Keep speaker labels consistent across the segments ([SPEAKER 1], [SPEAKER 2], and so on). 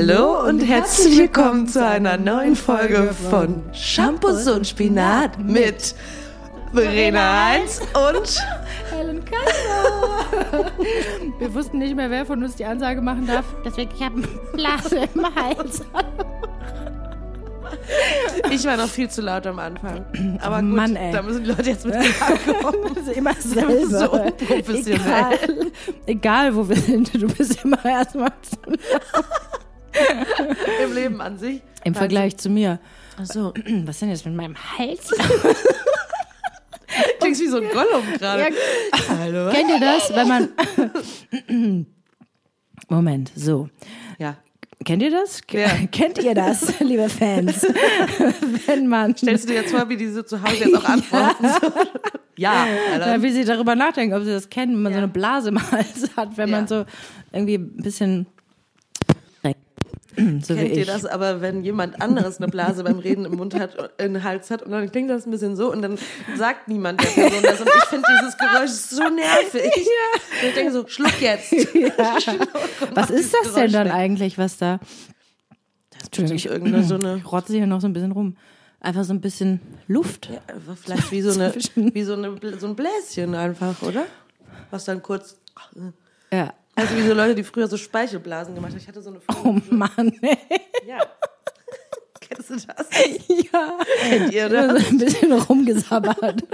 [SPEAKER 1] Hallo und herzlich willkommen zu einer neuen Folge von Shampoos und Spinat mit Verena Heinz und
[SPEAKER 2] Helen Keller. Wir wussten nicht mehr, wer von uns die Ansage machen darf. Deswegen, ich habe eine Blase im Hals.
[SPEAKER 1] ich war noch viel zu laut am Anfang. Aber gut,
[SPEAKER 2] Mann,
[SPEAKER 1] da müssen die Leute jetzt mit klarkommen.
[SPEAKER 2] Das ist immer selber.
[SPEAKER 1] so unprofessionell.
[SPEAKER 2] Egal, egal, wo wir sind, du bist immer erstmal zu
[SPEAKER 1] Im Leben an sich.
[SPEAKER 2] Im Vergleich zu mir.
[SPEAKER 1] Ach so.
[SPEAKER 2] Was ist denn jetzt mit meinem Hals?
[SPEAKER 1] Klingst wie so ein Gollum gerade.
[SPEAKER 2] Ja,
[SPEAKER 1] Hallo.
[SPEAKER 2] kennt ihr das, wenn man... Moment, so.
[SPEAKER 1] Ja.
[SPEAKER 2] Kennt ihr das?
[SPEAKER 1] Ja.
[SPEAKER 2] Kennt ihr das, liebe Fans? wenn man...
[SPEAKER 1] Stellst du dir jetzt vor, wie die so zu Hause jetzt auch antworten? So. Ja.
[SPEAKER 2] Ja, wie sie darüber nachdenken, ob sie das kennen, wenn man so
[SPEAKER 1] Ja.
[SPEAKER 2] eine Blase im Hals hat, wenn man so irgendwie ein bisschen so
[SPEAKER 1] Kennt ihr
[SPEAKER 2] ich.
[SPEAKER 1] das aber, wenn jemand anderes eine Blase beim Reden im Mund hat, im Hals hat und dann klingt das ein bisschen so und dann sagt niemand der Person das und ich finde dieses Geräusch so nervig. Und ich denke so, schluck jetzt.
[SPEAKER 2] Was ist das denn
[SPEAKER 1] Geräusch
[SPEAKER 2] dann
[SPEAKER 1] weg.
[SPEAKER 2] eigentlich, was da? Entschuldigung,
[SPEAKER 1] Bestimmt irgendeine so eine,
[SPEAKER 2] ich rotze hier noch so ein bisschen rum. Einfach so ein bisschen Luft.
[SPEAKER 1] ja, vielleicht wie so eine, wie so eine, so ein Bläschen einfach, oder? Was dann kurz,
[SPEAKER 2] Ja.
[SPEAKER 1] Also wie so Leute, die früher so Speichelblasen gemacht haben. Ich hatte so eine,
[SPEAKER 2] Oh Mann, ey.
[SPEAKER 1] ja. Kennst du das?
[SPEAKER 2] ja.
[SPEAKER 1] Kennt ihr das?
[SPEAKER 2] ein bisschen rumgesabbert.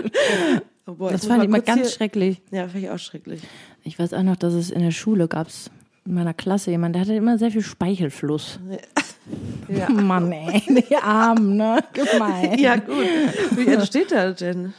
[SPEAKER 1] Oh boah,
[SPEAKER 2] Das fand ich immer ganz
[SPEAKER 1] hier-
[SPEAKER 2] schrecklich.
[SPEAKER 1] Ja, fand ich auch schrecklich.
[SPEAKER 2] Ich weiß auch noch, dass es in der Schule gab's in meiner Klasse jemand, der hatte immer sehr viel Speichelfluss.
[SPEAKER 1] Ja.
[SPEAKER 2] Mann, ey, die Armen, ne? Gemein.
[SPEAKER 1] Ja, gut. Wie entsteht das denn?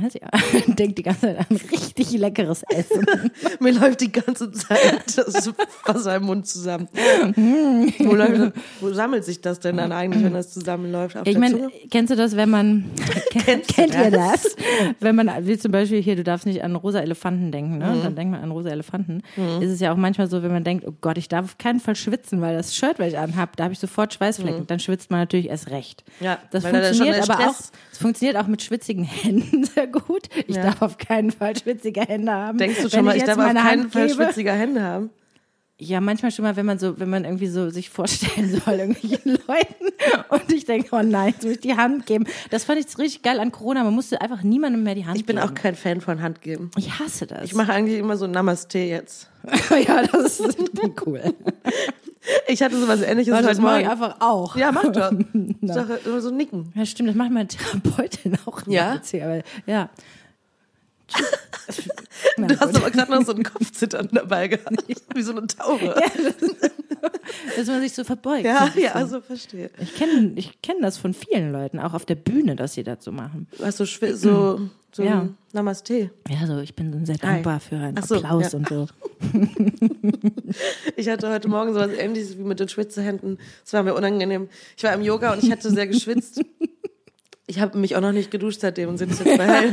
[SPEAKER 2] Weiß ich, denkt die ganze Zeit an richtig leckeres Essen.
[SPEAKER 1] Mir läuft die ganze Zeit das Wasser im Mund zusammen. wo, läuft, wo sammelt sich das denn dann eigentlich, wenn das zusammenläuft? Auf
[SPEAKER 2] Ich meine, kennst du das, wenn man kennt, kennt ihr
[SPEAKER 1] das?
[SPEAKER 2] das? Wenn man wie zum Beispiel hier, du darfst nicht an rosa Elefanten denken, ne?
[SPEAKER 1] Mhm.
[SPEAKER 2] Und dann denkt man an rosa Elefanten. Ist es ja auch manchmal so, wenn man denkt, oh Gott, ich darf auf keinen Fall schwitzen, weil das Shirt, was ich anhab, da habe ich sofort Schweißflecken. Dann schwitzt man natürlich erst recht.
[SPEAKER 1] Mhm. Ja,
[SPEAKER 2] das
[SPEAKER 1] da
[SPEAKER 2] funktioniert aber auch. Es funktioniert auch mit schwitzigen Händen sehr gut. Ich
[SPEAKER 1] Ja.
[SPEAKER 2] darf auf keinen Fall schwitzige Hände haben.
[SPEAKER 1] Denkst du
[SPEAKER 2] Wenn
[SPEAKER 1] schon mal, ich
[SPEAKER 2] jetzt
[SPEAKER 1] darf auf
[SPEAKER 2] meine
[SPEAKER 1] keinen
[SPEAKER 2] Hand
[SPEAKER 1] Fall
[SPEAKER 2] gebe-
[SPEAKER 1] schwitzige Hände haben?
[SPEAKER 2] Ja, manchmal schon mal, wenn man so, wenn man irgendwie so sich vorstellen soll, irgendwelchen Leuten und ich denke, oh nein, jetzt muss ich die Hand geben. Das fand ich richtig geil an Corona. Man musste einfach niemandem mehr die Hand
[SPEAKER 1] Ich bin
[SPEAKER 2] geben.
[SPEAKER 1] auch kein Fan von Handgeben.
[SPEAKER 2] Ich hasse das.
[SPEAKER 1] Ich mache eigentlich immer so Namaste jetzt.
[SPEAKER 2] ja, das ist cool.
[SPEAKER 1] Ich hatte sowas ähnliches
[SPEAKER 2] Warte, das mache ich einfach auch.
[SPEAKER 1] Ja, mach doch. Ich sage immer so nicken.
[SPEAKER 2] Ja, stimmt, das macht meine Therapeutin auch.
[SPEAKER 1] Ja?
[SPEAKER 2] aber, ja.
[SPEAKER 1] Du hast aber gerade noch so ein Kopfzittern dabei gehabt. Wie so eine Taube.
[SPEAKER 2] Dass man sich so verbeugt.
[SPEAKER 1] Ja,
[SPEAKER 2] so
[SPEAKER 1] ja,
[SPEAKER 2] bisschen.
[SPEAKER 1] so verstehe.
[SPEAKER 2] Ich kenne ich kenn das von vielen Leuten, auch auf der Bühne, dass sie das so machen.
[SPEAKER 1] Du hast so, so, so
[SPEAKER 2] Ja.
[SPEAKER 1] Namaste.
[SPEAKER 2] Ja, so, ich bin sehr dankbar für einen
[SPEAKER 1] so,
[SPEAKER 2] Applaus
[SPEAKER 1] ja.
[SPEAKER 2] und so.
[SPEAKER 1] Ich hatte heute Morgen sowas ähnliches wie mit den Schwitzehänden. Es war mir unangenehm. Ich war im Yoga und ich hatte sehr geschwitzt. Ich habe mich auch noch nicht geduscht seitdem und sitze jetzt bei.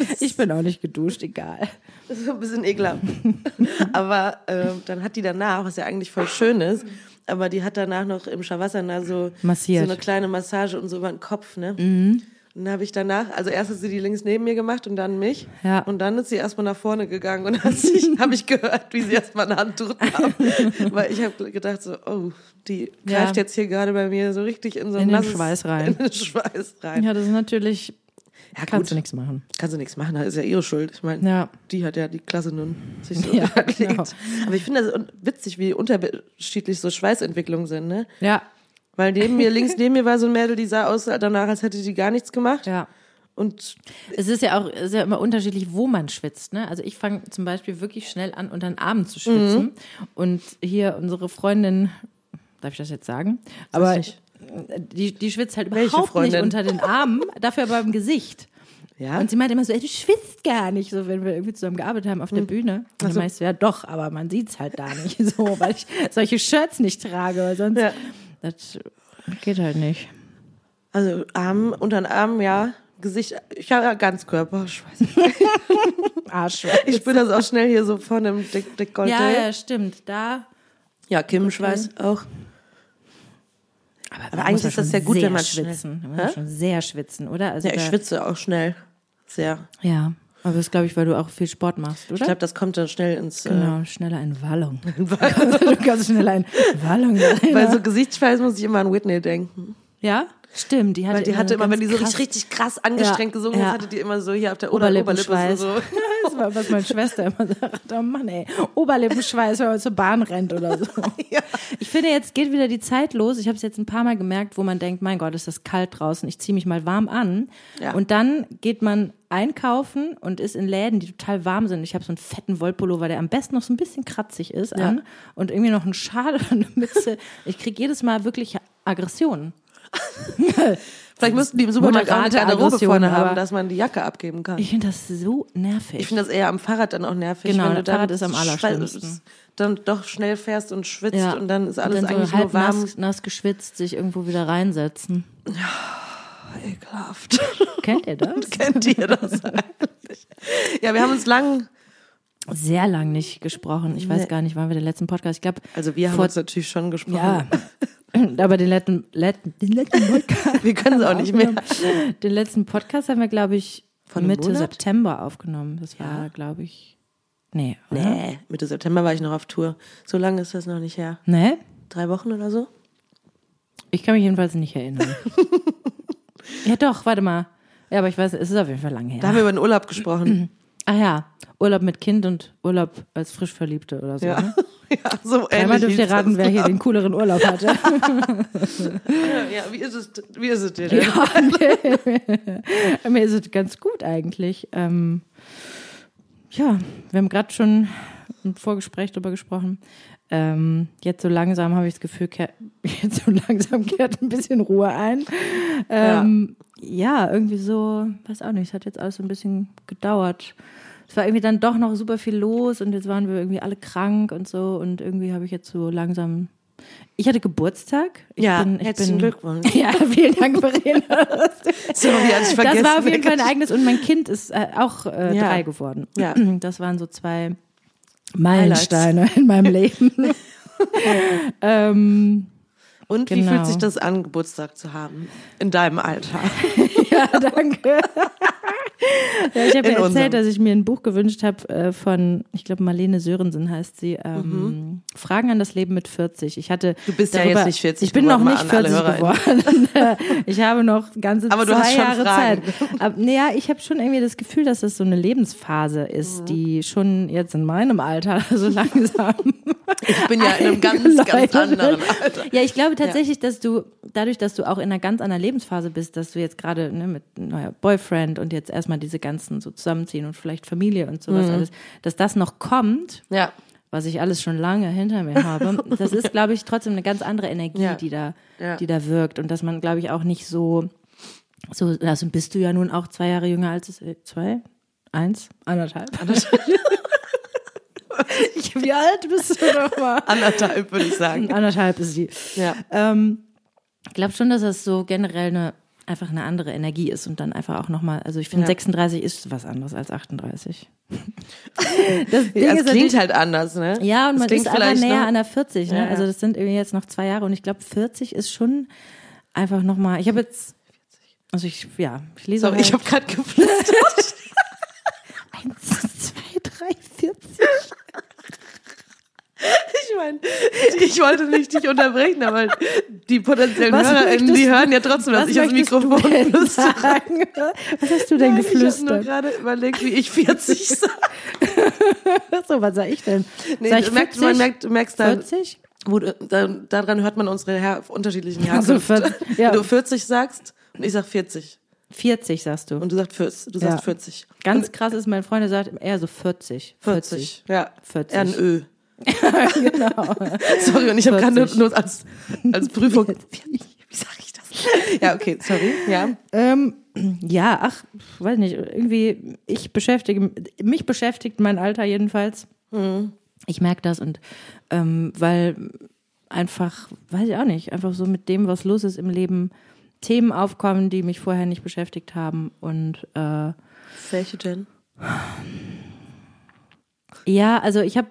[SPEAKER 2] Ich bin auch nicht geduscht, egal.
[SPEAKER 1] Das ist so ein bisschen ekelhaft. Aber ähm, dann hat die danach, was ja eigentlich voll schön ist, aber die hat danach noch im Shavasana so,
[SPEAKER 2] Massiert.
[SPEAKER 1] so eine kleine Massage und so über den Kopf, ne?
[SPEAKER 2] Mhm.
[SPEAKER 1] Dann habe ich danach, also erst hat sie die links neben mir gemacht und dann mich.
[SPEAKER 2] Ja.
[SPEAKER 1] Und dann ist sie erstmal nach vorne gegangen und dann habe ich gehört, wie sie erstmal eine Hand drücken haben. Weil ich habe gedacht so, oh, die
[SPEAKER 2] Ja.
[SPEAKER 1] greift jetzt hier gerade bei mir so richtig in so ein
[SPEAKER 2] In den
[SPEAKER 1] nasses-
[SPEAKER 2] Schweiß rein.
[SPEAKER 1] In den Schweiß rein.
[SPEAKER 2] Ja, das ist natürlich,
[SPEAKER 1] Ja,
[SPEAKER 2] kannst du
[SPEAKER 1] gut.
[SPEAKER 2] nichts machen.
[SPEAKER 1] Kannst du nichts machen, das ist ja ihre Schuld. Ich meine,
[SPEAKER 2] Ja.
[SPEAKER 1] die hat ja die Klasse nun sich so
[SPEAKER 2] Ja, genau.
[SPEAKER 1] Aber ich finde das witzig, wie unterschiedlich so Schweißentwicklungen sind, ne?
[SPEAKER 2] Ja,
[SPEAKER 1] Weil neben mir, links neben mir war so ein Mädel, die sah aus danach, als hätte die gar nichts gemacht.
[SPEAKER 2] ja.
[SPEAKER 1] Und
[SPEAKER 2] Es ist ja auch es ist ja immer unterschiedlich, wo man schwitzt. Ne? Also ich fange zum Beispiel wirklich schnell an, unter den Armen zu schwitzen.
[SPEAKER 1] Mhm.
[SPEAKER 2] Und hier unsere Freundin, darf ich das jetzt sagen? Aber
[SPEAKER 1] nicht.
[SPEAKER 2] die, die schwitzt halt überhaupt nicht unter den Armen, dafür aber im Gesicht.
[SPEAKER 1] ja,
[SPEAKER 2] Und sie meint immer so, ey, du schwitzt gar nicht, so wenn wir irgendwie zusammen gearbeitet haben auf der Bühne. Und dann meinst du, ja doch, aber man sieht's halt da nicht so, weil ich solche Shirts nicht trage, weil sonst
[SPEAKER 1] Ja.
[SPEAKER 2] Das geht halt nicht.
[SPEAKER 1] also Arm, unter den Arm, ja. Gesicht, ich habe ja Ganzkörper. Ich, weiß nicht.
[SPEAKER 2] Arsch.
[SPEAKER 1] ich spüre das auch schnell hier so von dem Dick, Dekolleté.
[SPEAKER 2] Ja,
[SPEAKER 1] Ja,
[SPEAKER 2] ja, stimmt. Da.
[SPEAKER 1] Kim Schweiß auch.
[SPEAKER 2] Aber,
[SPEAKER 1] eigentlich ist das ja gut, wenn man schnell-
[SPEAKER 2] schwitzen. Man muss schon sehr schwitzen, oder? Also
[SPEAKER 1] Ja, ich schwitze auch schnell. Sehr.
[SPEAKER 2] Ja. Aber das glaube ich, weil du auch viel Sport machst, oder?
[SPEAKER 1] Ich glaube, das kommt dann schnell ins. Äh,
[SPEAKER 2] genau, schneller in Wallung. du kannst schneller in Wallung.
[SPEAKER 1] bei so Gesichtsschweiß muss ich immer an Whitney denken.
[SPEAKER 2] Ja, stimmt. Die hatte,
[SPEAKER 1] Weil die hatte immer, wenn die so
[SPEAKER 2] krass-
[SPEAKER 1] richtig, richtig krass angestrengt
[SPEAKER 2] Ja,
[SPEAKER 1] gesungen
[SPEAKER 2] ja.
[SPEAKER 1] hat, hatte die immer so hier auf der Ober Oberlippe
[SPEAKER 2] Oberlippenschweiß.
[SPEAKER 1] so.
[SPEAKER 2] Das war, was meine Schwester immer sagt. Oh Mann, ey. Oberlippenschweiß, wenn man zur Bahn rennt oder so. Ich finde, jetzt geht wieder die Zeit los. Ich habe es jetzt ein paar Mal gemerkt, wo man denkt, mein Gott, ist das kalt draußen. Ich ziehe mich mal warm an.
[SPEAKER 1] Ja.
[SPEAKER 2] Und dann geht man einkaufen und ist in Läden, die total warm sind. Ich habe so einen fetten Wollpullover, der am besten noch so ein bisschen kratzig ist,
[SPEAKER 1] Ja.
[SPEAKER 2] an. Und irgendwie noch einen Schal oder eine Mütze. Ich kriege jedes Mal wirklich Aggressionen.
[SPEAKER 1] Vielleicht müssten die im Supermarkt auch eine Garderobe vorne haben, dass man die Jacke abgeben kann.
[SPEAKER 2] Ich finde das so nervig.
[SPEAKER 1] Ich finde das eher am Fahrrad dann auch nervig.
[SPEAKER 2] Genau,
[SPEAKER 1] wenn du
[SPEAKER 2] Fahrrad ist am allerschlimmsten.
[SPEAKER 1] Dann doch schnell fährst und schwitzt und dann ist alles
[SPEAKER 2] dann
[SPEAKER 1] eigentlich
[SPEAKER 2] so halb
[SPEAKER 1] nur warm.
[SPEAKER 2] Nass, nass geschwitzt, sich irgendwo wieder reinsetzen.
[SPEAKER 1] Ekelhaft.
[SPEAKER 2] Kennt ihr das?
[SPEAKER 1] Kennt ihr das eigentlich? Ja, wir haben uns lang,
[SPEAKER 2] Sehr lang nicht gesprochen. Ich weiß
[SPEAKER 1] Nee.
[SPEAKER 2] gar nicht, wann wir den letzten Podcast. Ich glaube,
[SPEAKER 1] also wir haben uns natürlich schon gesprochen.
[SPEAKER 2] ja. Aber den letzten, letzten, den letzten Podcast,
[SPEAKER 1] Wir können es auch nicht mehr.
[SPEAKER 2] den letzten Podcast haben wir, glaube ich,
[SPEAKER 1] Von
[SPEAKER 2] Mitte? September aufgenommen. Das war, glaube ich, nee, oder?
[SPEAKER 1] Nee, Mitte September war ich noch auf Tour. So lange ist das noch nicht her.
[SPEAKER 2] Nee?
[SPEAKER 1] Drei Wochen oder so?
[SPEAKER 2] Ich kann mich jedenfalls nicht erinnern. ja, doch, warte mal. Ja, aber ich weiß, es ist auf jeden Fall lange her.
[SPEAKER 1] Da haben wir über den Urlaub gesprochen.
[SPEAKER 2] Ah ja, Urlaub mit Kind und Urlaub als Frischverliebte oder so.
[SPEAKER 1] Ja,
[SPEAKER 2] Ne?
[SPEAKER 1] Ja so
[SPEAKER 2] Einmal
[SPEAKER 1] ähnlich.
[SPEAKER 2] dürft ihr raten, wer hier den cooleren Urlaub hatte.
[SPEAKER 1] Ja, wie ist es, wie ist es dir denn?
[SPEAKER 2] Mir ist es ganz gut eigentlich. Ähm, ja, wir haben gerade schon im Vorgespräch darüber gesprochen. Ähm, jetzt so langsam habe ich das Gefühl, kehr, jetzt so langsam kehrt ein bisschen Ruhe ein. Ähm, ja. irgendwie so, weiß auch nicht, es hat jetzt alles so ein bisschen gedauert. Es war irgendwie dann doch noch super viel los und jetzt waren wir irgendwie alle krank und so und irgendwie habe ich jetzt so langsam. Ich hatte Geburtstag. Ich
[SPEAKER 1] Ja,
[SPEAKER 2] bin, ich
[SPEAKER 1] herzlichen
[SPEAKER 2] bin,
[SPEAKER 1] Glückwunsch.
[SPEAKER 2] Ja, vielen Dank, Verena.
[SPEAKER 1] Sorry, hatte ich vergessen.
[SPEAKER 2] Das war auf jeden Fall ein eigenes und mein Kind ist äh, auch äh,
[SPEAKER 1] Ja.
[SPEAKER 2] drei geworden.
[SPEAKER 1] Ja.
[SPEAKER 2] Das waren so zwei Meilensteine in meinem Leben. ähm,
[SPEAKER 1] Und wie
[SPEAKER 2] Genau.
[SPEAKER 1] fühlt sich das an, Geburtstag zu haben? In deinem Alter.
[SPEAKER 2] ja, danke. ja, ich habe ja
[SPEAKER 1] unserem.
[SPEAKER 2] erzählt, dass ich mir ein Buch gewünscht habe äh, von, ich glaube, Marlene Sörensen heißt sie, ähm, Fragen an das Leben mit 40. Ich hatte
[SPEAKER 1] Mhm. Du bist ja
[SPEAKER 2] darüber,
[SPEAKER 1] jetzt nicht 40
[SPEAKER 2] Ich bin noch nicht
[SPEAKER 1] mal an alle
[SPEAKER 2] 40 geworden. ich habe noch ganze
[SPEAKER 1] Aber du
[SPEAKER 2] zwei Jahre
[SPEAKER 1] Fragen.
[SPEAKER 2] Zeit. Aber, naja, ich habe schon irgendwie das Gefühl, dass das so eine Lebensphase
[SPEAKER 1] Mhm.
[SPEAKER 2] ist, die schon jetzt in meinem Alter so langsam
[SPEAKER 1] Ich bin ja in einem ganz, ganz anderen. Alter.
[SPEAKER 2] Ja, ich glaube tatsächlich, dass du, dadurch, dass du auch in einer ganz anderen Lebensphase bist, dass du jetzt gerade ne, mit neuer Boyfriend und jetzt erstmal diese ganzen so zusammenziehen und vielleicht Familie und sowas
[SPEAKER 1] Mhm.
[SPEAKER 2] alles, dass das noch kommt,
[SPEAKER 1] Ja.
[SPEAKER 2] was ich alles schon lange hinter mir habe, das ist, glaube ich, trotzdem eine ganz andere Energie,
[SPEAKER 1] Ja.
[SPEAKER 2] die da,
[SPEAKER 1] Ja.
[SPEAKER 2] die da wirkt und dass man, glaube ich, auch nicht so, so, also bist du ja nun auch zwei Jahre jünger als es, äh, zwei? Eins? Anderthalb? ich, wie alt bist du noch mal?
[SPEAKER 1] Anderthalb, würde ich sagen.
[SPEAKER 2] Anderthalb ist sie.
[SPEAKER 1] Ja.
[SPEAKER 2] Ähm, ich glaube schon, dass das so generell eine einfach eine andere Energie ist und dann einfach auch nochmal, also ich finde
[SPEAKER 1] Ja.
[SPEAKER 2] 36 ist was anderes als 38. das Ding
[SPEAKER 1] es klingt halt anders, ne?
[SPEAKER 2] ja, und
[SPEAKER 1] Es
[SPEAKER 2] man ist aber
[SPEAKER 1] vielleicht
[SPEAKER 2] näher
[SPEAKER 1] noch-
[SPEAKER 2] an der 40, ne?
[SPEAKER 1] Ja, ja.
[SPEAKER 2] Also das sind irgendwie jetzt noch zwei Jahre und ich glaube 40 ist schon einfach nochmal, ich habe jetzt, also ich, ja, ich lese
[SPEAKER 1] Sorry,
[SPEAKER 2] halt
[SPEAKER 1] ich habe gerade geflüstert.
[SPEAKER 2] eins, zwei, drei, 40.
[SPEAKER 1] Ich meine, ich wollte nicht dich unterbrechen, aber die potenziellen
[SPEAKER 2] Was
[SPEAKER 1] HörerInnen,
[SPEAKER 2] möchtest
[SPEAKER 1] die hören ja trotzdem, dass
[SPEAKER 2] Was
[SPEAKER 1] ich
[SPEAKER 2] du
[SPEAKER 1] Mikrofon flüstere.
[SPEAKER 2] Was hast du denn
[SPEAKER 1] Ich habe nur
[SPEAKER 2] geflüstert?
[SPEAKER 1] gerade überlegt, wie ich 40 sage.
[SPEAKER 2] so, was sag ich denn?
[SPEAKER 1] Nee,
[SPEAKER 2] sag ich
[SPEAKER 1] du merkst,
[SPEAKER 2] 40?
[SPEAKER 1] man merkt, merkst dann,
[SPEAKER 2] 40?
[SPEAKER 1] wo du, da, daran hört man unsere her unterschiedlichen
[SPEAKER 2] Also
[SPEAKER 1] Herkünfte.
[SPEAKER 2] 40, ja.
[SPEAKER 1] Wenn du 40 sagst und ich sag 40
[SPEAKER 2] 40 sagst du.
[SPEAKER 1] und du sagst 40, du sagst
[SPEAKER 2] Ja.
[SPEAKER 1] 40.
[SPEAKER 2] Ganz krass ist, mein Freund der sagt eher so 40.
[SPEAKER 1] 40, ja.
[SPEAKER 2] 40.
[SPEAKER 1] Eher ein Ö.
[SPEAKER 2] genau.
[SPEAKER 1] Sorry, und ich habe gerade
[SPEAKER 2] 40.
[SPEAKER 1] nur als, als Prüfung. Wie, wie sage ich das? Ja, okay, sorry. Ja.
[SPEAKER 2] Ähm, ja, ach, weiß nicht, irgendwie, ich beschäftige, mich beschäftigt mein Alter jedenfalls. Ich merke das und ähm, weil einfach, weiß ich auch nicht, einfach so mit dem, was los ist im Leben, Themen aufkommen, die mich vorher nicht beschäftigt haben und äh,
[SPEAKER 1] Welche denn?
[SPEAKER 2] Ja, also ich habe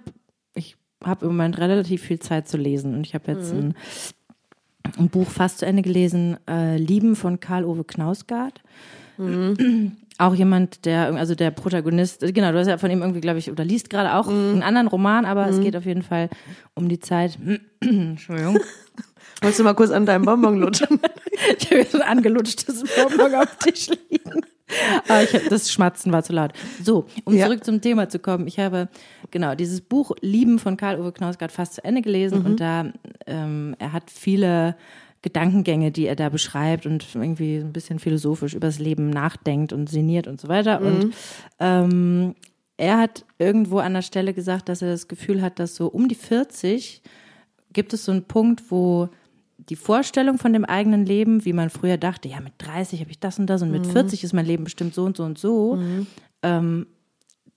[SPEAKER 2] ich hab im Moment relativ viel Zeit zu lesen und ich habe jetzt ein, ein Buch fast zu Ende gelesen, äh, Lieben von Karl-Ove Knausgard. auch jemand, der, also der Protagonist, genau, du hast ja von ihm irgendwie, glaube ich, oder liest gerade auch
[SPEAKER 1] Mhm.
[SPEAKER 2] einen anderen Roman, aber es geht auf jeden Fall um die Zeit. Entschuldigung.
[SPEAKER 1] Wolltest du mal kurz an deinem Bonbon lutschen?
[SPEAKER 2] Ich habe jetzt ein angelutschtes Bonbon auf dem Tisch liegen. Aber ich hab, das Schmatzen war zu laut. So, um
[SPEAKER 1] Ja.
[SPEAKER 2] zurück zum Thema zu kommen. Ich habe genau dieses Buch Lieben von Karl-Uwe Knausgard fast zu Ende gelesen und da ähm, er hat viele Gedankengänge, die er da beschreibt und irgendwie ein bisschen philosophisch über das Leben nachdenkt und sinniert und so weiter. Und ähm, er hat irgendwo an der Stelle gesagt, dass er das Gefühl hat, dass so um die 40 gibt es so einen Punkt, wo die Vorstellung von dem eigenen Leben, wie man früher dachte, ja, mit 30 habe ich das und das und mit 40 ist mein Leben bestimmt so und so und so, ähm,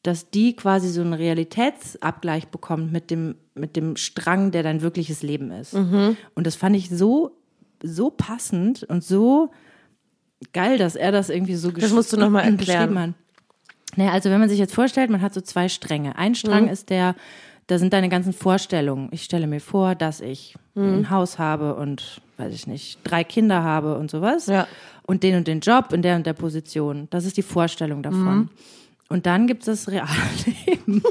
[SPEAKER 2] dass die quasi so einen Realitätsabgleich bekommt mit dem, mit dem Strang, der dein wirkliches Leben ist. Und das fand ich so, so passend und so geil, dass er das irgendwie so
[SPEAKER 1] Das musst du noch mal erklären.
[SPEAKER 2] beschrieben hat. Naja, also wenn man sich jetzt vorstellt, man hat so zwei Stränge. Ein Strang
[SPEAKER 1] Mhm.
[SPEAKER 2] ist der, da sind deine ganzen Vorstellungen. Ich stelle mir vor, dass ich
[SPEAKER 1] Mhm.
[SPEAKER 2] ein Haus habe und, weiß ich nicht, drei Kinder habe und sowas.
[SPEAKER 1] Ja.
[SPEAKER 2] Und den und den Job in der und der Position. Das ist die Vorstellung davon.
[SPEAKER 1] Mhm.
[SPEAKER 2] Und dann gibt es das reale Leben,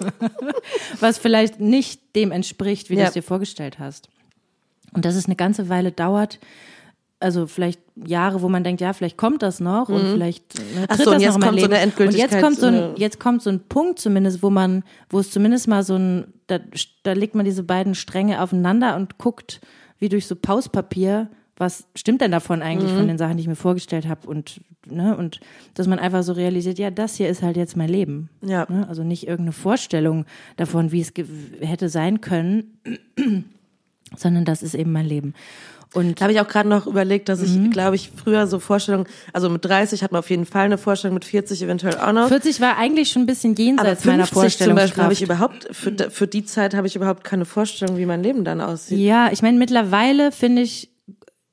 [SPEAKER 2] was vielleicht nicht dem entspricht, wie du
[SPEAKER 1] Ja.
[SPEAKER 2] es dir vorgestellt hast. Und dass es eine ganze Weile dauert, also vielleicht Jahre, wo man denkt, ja, vielleicht kommt das noch und vielleicht ne,
[SPEAKER 1] Mhm.
[SPEAKER 2] Tritt
[SPEAKER 1] so, und
[SPEAKER 2] das
[SPEAKER 1] jetzt
[SPEAKER 2] noch mein
[SPEAKER 1] kommt so
[SPEAKER 2] Leben.
[SPEAKER 1] eine
[SPEAKER 2] und jetzt
[SPEAKER 1] Endgültigkeit,
[SPEAKER 2] kommt so ein, jetzt kommt so ein Punkt zumindest, wo man, wo es zumindest mal so ein, da, da legt man diese beiden Stränge aufeinander und guckt wie durch so Pauspapier, was stimmt denn davon eigentlich
[SPEAKER 1] Mhm.
[SPEAKER 2] von den Sachen, die ich mir vorgestellt habe und ne und dass man einfach so realisiert, ja, das hier ist halt jetzt mein Leben.
[SPEAKER 1] Ja.
[SPEAKER 2] Ne? Also nicht irgendeine Vorstellung davon, wie es hätte sein können, sondern das ist eben mein Leben. Und
[SPEAKER 1] Da habe ich auch gerade noch überlegt, dass ich,
[SPEAKER 2] Mhm.
[SPEAKER 1] glaube ich, früher so Vorstellungen, also mit 30 hat man auf jeden Fall eine Vorstellung, mit 40 eventuell auch noch.
[SPEAKER 2] 40 war eigentlich schon ein bisschen jenseits meiner
[SPEAKER 1] 50 zum Beispiel habe ich überhaupt, für, für die Zeit habe ich überhaupt keine Vorstellung, wie mein Leben dann aussieht.
[SPEAKER 2] Ja, ich meine, mittlerweile finde ich,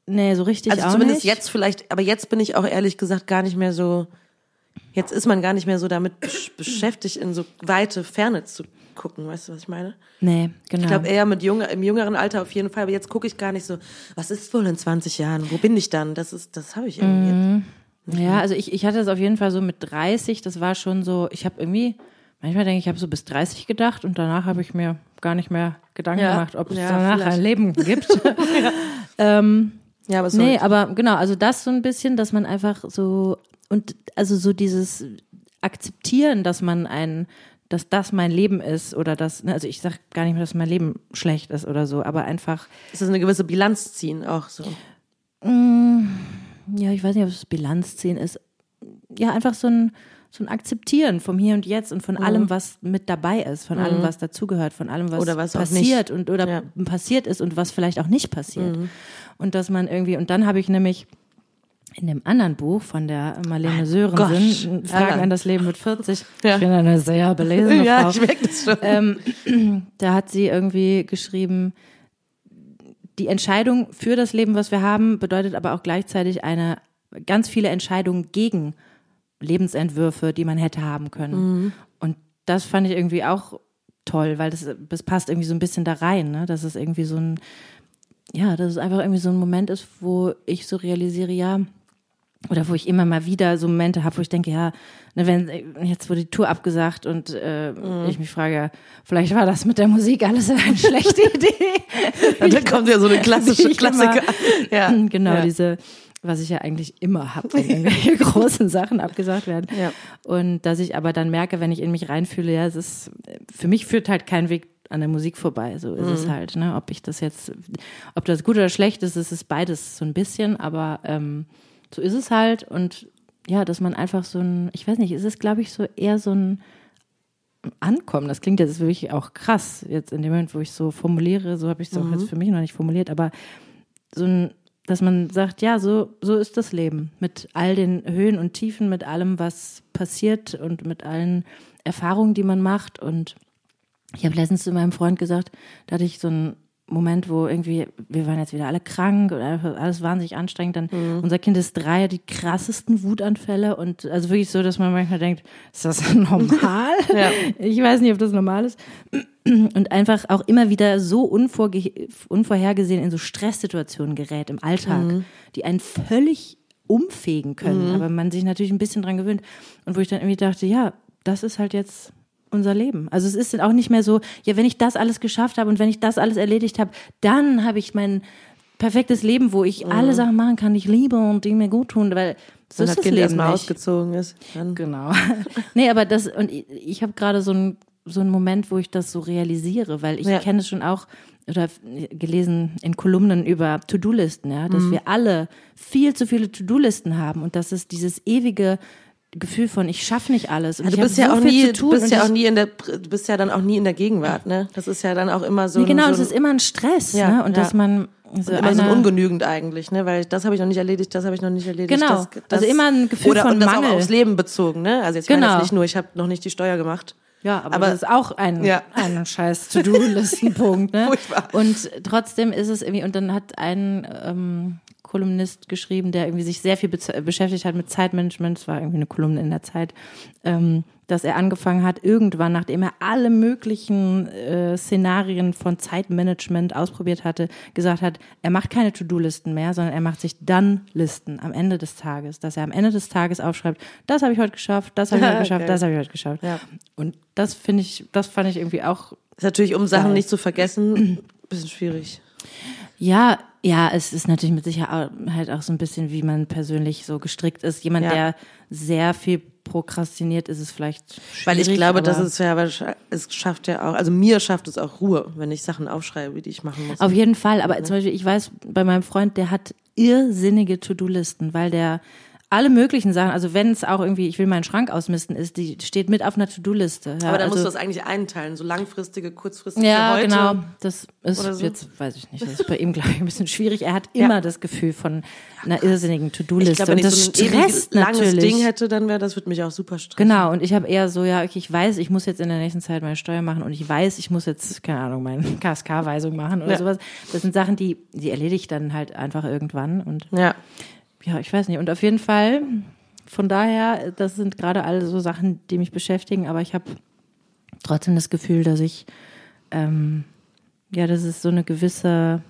[SPEAKER 2] nee, so richtig
[SPEAKER 1] Also
[SPEAKER 2] auch
[SPEAKER 1] zumindest
[SPEAKER 2] nicht.
[SPEAKER 1] jetzt vielleicht, aber jetzt bin ich auch ehrlich gesagt gar nicht mehr so, jetzt ist man gar nicht mehr so damit besch- beschäftigt, in so weite Ferne zu gucken, weißt du, was ich meine?
[SPEAKER 2] Nee, genau.
[SPEAKER 1] Ich glaube eher mit jung, im jüngeren Alter auf jeden Fall, aber jetzt gucke ich gar nicht so, was ist wohl in 20 Jahren? Wo bin ich dann? Das ist, das habe ich irgendwie.
[SPEAKER 2] Mhm.
[SPEAKER 1] jetzt.
[SPEAKER 2] Ja, also ich, ich hatte das auf jeden Fall so mit 30, das war schon so, ich habe irgendwie, manchmal denke ich, ich habe so bis 30 gedacht und danach habe ich mir gar nicht mehr Gedanken
[SPEAKER 1] Ja.
[SPEAKER 2] gemacht, ob es
[SPEAKER 1] Ja,
[SPEAKER 2] danach
[SPEAKER 1] vielleicht.
[SPEAKER 2] ein Leben gibt. ähm,
[SPEAKER 1] Ja, aber so.
[SPEAKER 2] nee, aber genau, also das so ein bisschen, dass man einfach so, und also so dieses Akzeptieren, dass man ein, dass das mein Leben ist oder das, ne, also ich sag gar nicht mehr, dass mein Leben schlecht ist oder so, aber einfach,
[SPEAKER 1] ist das eine gewisse Bilanz ziehen auch so.
[SPEAKER 2] ja, ich weiß nicht, ob es Bilanz ziehen ist. Ja, einfach so ein, so ein Akzeptieren vom Hier und Jetzt und von
[SPEAKER 1] Mhm.
[SPEAKER 2] allem, was mit dabei ist, von allem, was dazugehört, von allem, was,
[SPEAKER 1] was
[SPEAKER 2] passiert und oder
[SPEAKER 1] Ja. Mhm.
[SPEAKER 2] passiert ist und was vielleicht auch nicht passiert. Und dass man irgendwie, und dann habe ich nämlich in dem anderen Buch von der Marlene Sörensen,
[SPEAKER 1] Gott.
[SPEAKER 2] Fragen
[SPEAKER 1] Ja.
[SPEAKER 2] an das Leben mit 40,
[SPEAKER 1] Ja.
[SPEAKER 2] ich bin eine sehr belesene
[SPEAKER 1] Ja,
[SPEAKER 2] Frau.
[SPEAKER 1] ich merke das schon.
[SPEAKER 2] Ähm, da hat sie irgendwie geschrieben, die Entscheidung für das Leben, was wir haben, bedeutet aber auch gleichzeitig eine ganz viele Entscheidungen gegen Lebensentwürfe, die man hätte haben können. Und das fand ich irgendwie auch toll, weil das, das passt irgendwie so ein bisschen da rein, ne? dass es irgendwie so ein, ja, dass es einfach irgendwie so ein Moment ist, wo ich so realisiere, ja, oder wo ich immer mal wieder so Momente habe, wo ich denke, ja, ne, wenn jetzt wurde die Tour abgesagt und äh, ich mich frage, vielleicht war das mit der Musik alles eine schlechte Idee.
[SPEAKER 1] Und dann kommt ja so eine klassische
[SPEAKER 2] Ich immer-
[SPEAKER 1] Klassiker. Ja.
[SPEAKER 2] genau,
[SPEAKER 1] ja.
[SPEAKER 2] diese, was ich ja eigentlich immer habe, wenn irgendwelche großen Sachen abgesagt werden.
[SPEAKER 1] Ja.
[SPEAKER 2] Und dass ich aber dann merke, wenn ich in mich reinfühle, ja, es ist, für mich führt halt kein Weg an der Musik vorbei. So ist
[SPEAKER 1] Mhm.
[SPEAKER 2] es halt, ne? Ob ich das jetzt, ob das gut oder schlecht ist, es ist beides so ein bisschen, aber ähm, so ist es halt. Und ja, dass man einfach so ein, ich weiß nicht, es ist, glaube ich, so eher so ein Ankommen. Das klingt jetzt wirklich auch krass, jetzt in dem Moment, wo ich so formuliere, so habe ich es auch jetzt für mich noch nicht formuliert, aber so ein, dass man sagt, ja, so, so ist das Leben. Mit all den Höhen und Tiefen, mit allem, was passiert und mit allen Erfahrungen, die man macht. Und ich habe letztens zu meinem Freund gesagt, da hatte ich so einen Moment, wo irgendwie, wir waren jetzt wieder alle krank und einfach alles wahnsinnig anstrengend. Dann unser Kind ist drei, die krassesten Wutanfälle und also wirklich so, dass man manchmal denkt, ist das normal?
[SPEAKER 1] Ja.
[SPEAKER 2] Ich weiß nicht, ob das normal ist. Und einfach auch immer wieder so unvorhergesehen in so Stresssituationen gerät im Alltag, die einen völlig umfegen können, aber man sich natürlich ein bisschen dran gewöhnt. Und wo ich dann irgendwie dachte, ja, das ist halt jetzt unser Leben. Also es ist auch nicht mehr so, ja, wenn ich das alles geschafft habe und wenn ich das alles erledigt habe, dann habe ich mein perfektes Leben, wo ich alle Sachen machen kann, die ich liebe und die mir gut tun, weil so ist
[SPEAKER 1] das Kind
[SPEAKER 2] Leben
[SPEAKER 1] erstmal ausgezogen ist. Dann
[SPEAKER 2] Genau. nee, aber das, und ich, ich habe gerade so einen so einen Moment, wo ich das so realisiere, weil ich
[SPEAKER 1] Ja.
[SPEAKER 2] kenne es schon auch oder gelesen in Kolumnen über To-Do-Listen, ja,
[SPEAKER 1] Mhm.
[SPEAKER 2] dass wir alle viel zu viele To-Do-Listen haben und dass es dieses ewige Gefühl von ich schaffe nicht alles und ich
[SPEAKER 1] du bist ja
[SPEAKER 2] so
[SPEAKER 1] auch nie,
[SPEAKER 2] zu tun
[SPEAKER 1] du bist
[SPEAKER 2] und
[SPEAKER 1] ja auch nie in der, du bist ja dann auch nie in der Gegenwart, ne? Das ist ja dann auch immer so.
[SPEAKER 2] nee, genau,
[SPEAKER 1] ein,
[SPEAKER 2] es
[SPEAKER 1] so
[SPEAKER 2] ist immer ein Stress,
[SPEAKER 1] Ja,
[SPEAKER 2] ne? Und
[SPEAKER 1] ja.
[SPEAKER 2] dass man so
[SPEAKER 1] immer so ungenügend eigentlich, ne? Weil das habe ich noch nicht erledigt, das habe ich noch nicht erledigt.
[SPEAKER 2] Genau.
[SPEAKER 1] Das,
[SPEAKER 2] Also immer ein Gefühl
[SPEAKER 1] oder,
[SPEAKER 2] von
[SPEAKER 1] und das
[SPEAKER 2] Mangel.
[SPEAKER 1] auch aufs Leben bezogen, ne? Also jetzt meine
[SPEAKER 2] Genau.
[SPEAKER 1] jetzt nicht nur, ich habe noch nicht die Steuer gemacht.
[SPEAKER 2] Ja, aber,
[SPEAKER 1] Aber-
[SPEAKER 2] das ist auch ein,
[SPEAKER 1] Ja.
[SPEAKER 2] ein scheiß To-Do-Listenpunkt. Ne?
[SPEAKER 1] Furchtbar.
[SPEAKER 2] Und trotzdem ist es irgendwie, und dann hat ein ähm, Kolumnist geschrieben, der irgendwie sich sehr viel bez- beschäftigt hat mit Zeitmanagement, es war irgendwie eine Kolumne in der Zeit, ähm, dass er angefangen hat, irgendwann, nachdem er alle möglichen äh, Szenarien von Zeitmanagement ausprobiert hatte, gesagt hat, er macht keine To-Do-Listen mehr, sondern er macht sich dann Listen am Ende des Tages, dass er am Ende des Tages aufschreibt, das habe ich heute geschafft, das habe ich heute geschafft,
[SPEAKER 1] Geil.
[SPEAKER 2] das habe ich heute geschafft.
[SPEAKER 1] Ja.
[SPEAKER 2] Und das finde ich, das fand ich irgendwie auch,
[SPEAKER 1] Ist natürlich, um Sachen
[SPEAKER 2] Geil.
[SPEAKER 1] nicht zu vergessen, ein bisschen schwierig.
[SPEAKER 2] Ja, ja, es ist natürlich mit Sicherheit auch so ein bisschen, wie man persönlich so gestrickt ist. Jemand,
[SPEAKER 1] Ja.
[SPEAKER 2] der sehr viel prokrastiniert, ist es vielleicht schwierig.
[SPEAKER 1] Weil ich glaube, das
[SPEAKER 2] aber
[SPEAKER 1] ist ja, es schafft ja auch, also mir schafft es auch Ruhe, wenn ich Sachen aufschreibe, die ich machen muss.
[SPEAKER 2] Auf jeden Fall, aber zum Beispiel, ich weiß, bei meinem Freund, der hat irrsinnige To-Do-Listen, weil der alle möglichen Sachen, also wenn es auch irgendwie, ich will meinen Schrank ausmisten, ist, die steht mit auf einer To-Do-Liste. Ja,
[SPEAKER 1] Aber dann
[SPEAKER 2] also,
[SPEAKER 1] musst du das eigentlich einteilen, so langfristige, kurzfristige
[SPEAKER 2] Ja,
[SPEAKER 1] heute.
[SPEAKER 2] genau. Das ist
[SPEAKER 1] so.
[SPEAKER 2] jetzt, weiß ich nicht, das ist bei ihm, glaube ich, ein bisschen schwierig. Er hat immer das Gefühl von einer irrsinnigen To-Do-Liste.
[SPEAKER 1] Ich glaube, wenn
[SPEAKER 2] und
[SPEAKER 1] ich
[SPEAKER 2] das
[SPEAKER 1] so ein ewig
[SPEAKER 2] stresst
[SPEAKER 1] langes
[SPEAKER 2] natürlich.
[SPEAKER 1] Ding hätte, dann wäre das würde mich auch super stressen.
[SPEAKER 2] Genau, und ich habe eher so, ja, okay, ich weiß, ich muss jetzt in der nächsten Zeit meine Steuer machen und ich weiß, ich muss jetzt, keine Ahnung, meine KSK-Weisung machen oder
[SPEAKER 1] Ja.
[SPEAKER 2] sowas. Das sind Sachen, die, die erledige ich dann halt einfach irgendwann und
[SPEAKER 1] Ja.
[SPEAKER 2] Ja, ich weiß nicht. Und auf jeden Fall, von daher, das sind gerade alle so Sachen, die mich beschäftigen, aber ich habe trotzdem das Gefühl, dass ich, ähm, ja, das ist so eine gewisse,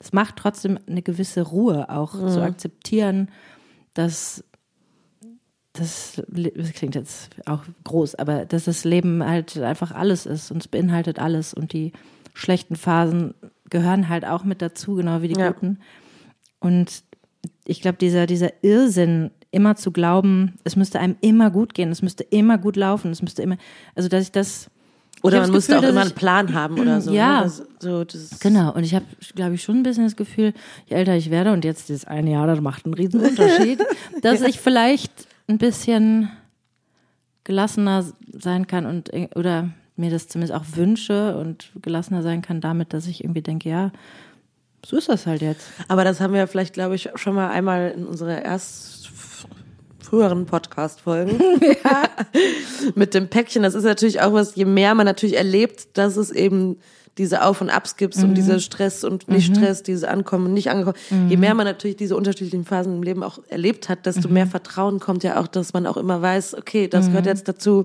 [SPEAKER 2] es macht trotzdem eine gewisse Ruhe auch zu akzeptieren, dass das, das klingt jetzt auch groß, aber dass das Leben halt einfach alles ist und es beinhaltet alles und die schlechten Phasen gehören halt auch mit dazu, genau wie die
[SPEAKER 1] Ja.
[SPEAKER 2] guten. Und ich glaube, dieser, dieser Irrsinn, immer zu glauben, es müsste einem immer gut gehen, es müsste immer gut laufen, es müsste immer, also dass ich das.
[SPEAKER 1] Oder
[SPEAKER 2] ich
[SPEAKER 1] man müsste
[SPEAKER 2] Gefühl,
[SPEAKER 1] auch immer
[SPEAKER 2] ich-
[SPEAKER 1] einen Plan haben oder so.
[SPEAKER 2] Ja.
[SPEAKER 1] Ne? Das, so das,
[SPEAKER 2] Genau, und ich habe, glaube ich, schon ein bisschen das Gefühl, je älter ich werde und jetzt dieses eine Jahr, das macht einen riesen Unterschied, dass ich vielleicht ein bisschen gelassener sein kann und oder mir das zumindest auch wünsche und gelassener sein kann damit, dass ich irgendwie denke, ja, so ist das halt jetzt.
[SPEAKER 1] Aber das haben wir vielleicht, glaube ich, schon mal einmal in unserer erst früheren Podcast-Folgen mit dem Päckchen. Das ist natürlich auch was, je mehr man natürlich erlebt, dass es eben diese Auf- und Abs gibt und diese Stress und nicht Stress, diese Ankommen und nicht angekommen. Je mehr man natürlich diese unterschiedlichen Phasen im Leben auch erlebt hat, desto mehr Vertrauen kommt ja auch, dass man auch immer weiß, okay, das gehört jetzt dazu.